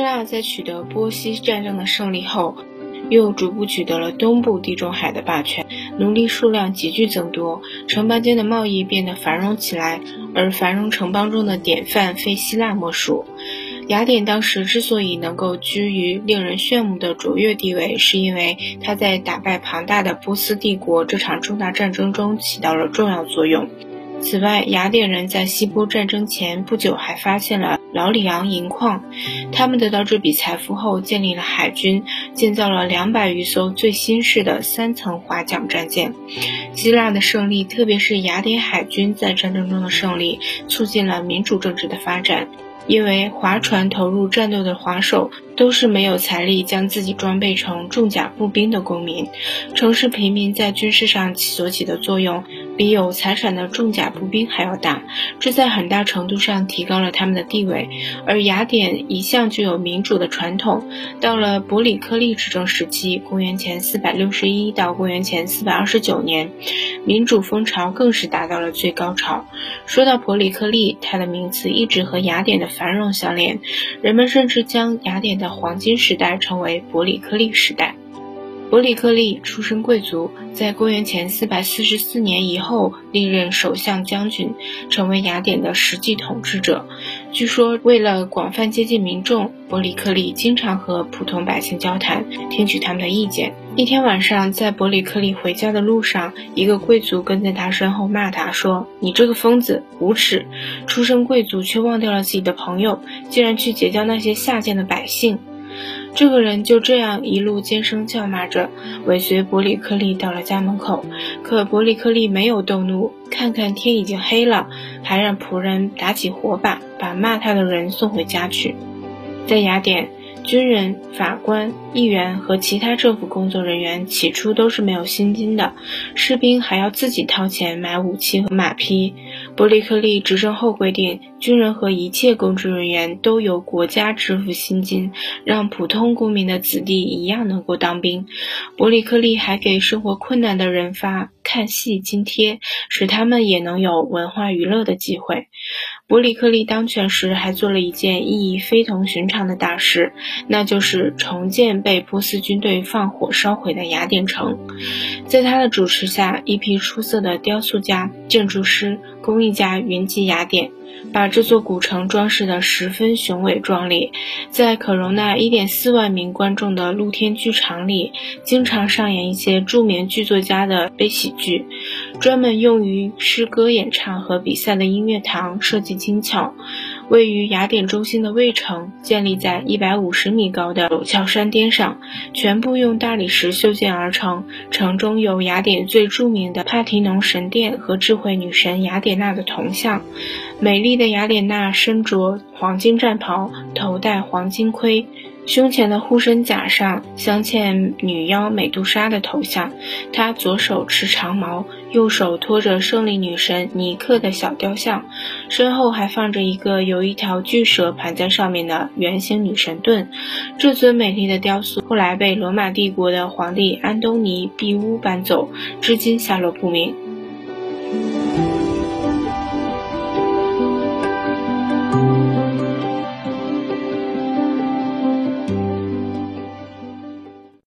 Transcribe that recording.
希腊在取得波西战争的胜利后，又逐步取得了东部地中海的霸权，奴隶数量急剧增多，城邦间的贸易变得繁荣起来，而繁荣城邦中的典范非希腊莫属。雅典当时之所以能够居于令人炫目的卓越地位，是因为它在打败庞大的波斯帝国这场重大战争中起到了重要作用。此外，雅典人在希波战争前不久还发现了劳里昂银矿，他们得到这笔财富后，建立了海军，建造了两百余艘最新式的三层划桨战舰。希腊的胜利，特别是雅典海军在战争中的胜利，促进了民主政治的发展。因为划船投入战斗的划手都是没有财力将自己装备成重甲步兵的公民，城市平民在军事上所起的作用比有财产的重甲步兵还要大，这在很大程度上提高了他们的地位。而雅典一向具有民主的传统，到了伯里克利执政时期（公元前461到公元前429年），民主风潮更是达到了最高潮。说到伯里克利，他的名字一直和雅典的。繁荣相连，人们甚至将雅典的黄金时代成为伯里克利时代。伯里克利出身贵族，在公元前444年以后历任首相将军，成为雅典的实际统治者。据说，为了广泛接近民众，伯里克利经常和普通百姓交谈，听取他们的意见。一天晚上，在伯里克利回家的路上，一个贵族跟在他身后骂他说：“你这个疯子，无耻！出身贵族却忘掉了自己的朋友，竟然去结交那些下贱的百姓。”这个人就这样一路尖声叫骂着，尾随伯里克利到了家门口。可伯里克利没有动怒，看看天已经黑了，还让仆人打起火把，把骂他的人送回家去。在雅典。军人、法官、议员和其他政府工作人员起初都是没有薪金的，士兵还要自己掏钱买武器和马匹。伯里克利执政后规定，军人和一切公职人员都由国家支付薪金，让普通公民的子弟一样能够当兵。伯里克利还给生活困难的人发看戏津贴，使他们也能有文化娱乐的机会。伯里克利当权时，还做了一件意义非同寻常的大事，那就是重建被波斯军队放火烧毁的雅典城。在他的主持下，一批出色的雕塑家、建筑师、工艺家云集雅典。把这座古城装饰得十分雄伟壮丽，在可容纳1.4万名观众的露天剧场里，经常上演一些著名剧作家的悲喜剧。专门用于诗歌演唱和比赛的音乐堂设计精巧。位于雅典中心的卫城建立在一百五十米高的陡峭山巅上，全部用大理石修建而成。城中有雅典最著名的帕提农神殿和智慧女神雅典娜的铜像。美丽的雅典娜身着黄金战袍，头戴黄金盔，胸前的护身甲上镶嵌女妖美杜莎的头像。她左手持长矛，右手托着胜利女神尼克的小雕像，身后还放着一个由一条巨蛇盘在上面的圆形女神盾。这尊美丽的雕塑后来被罗马帝国的皇帝安东尼庇乌搬走，至今下落不明。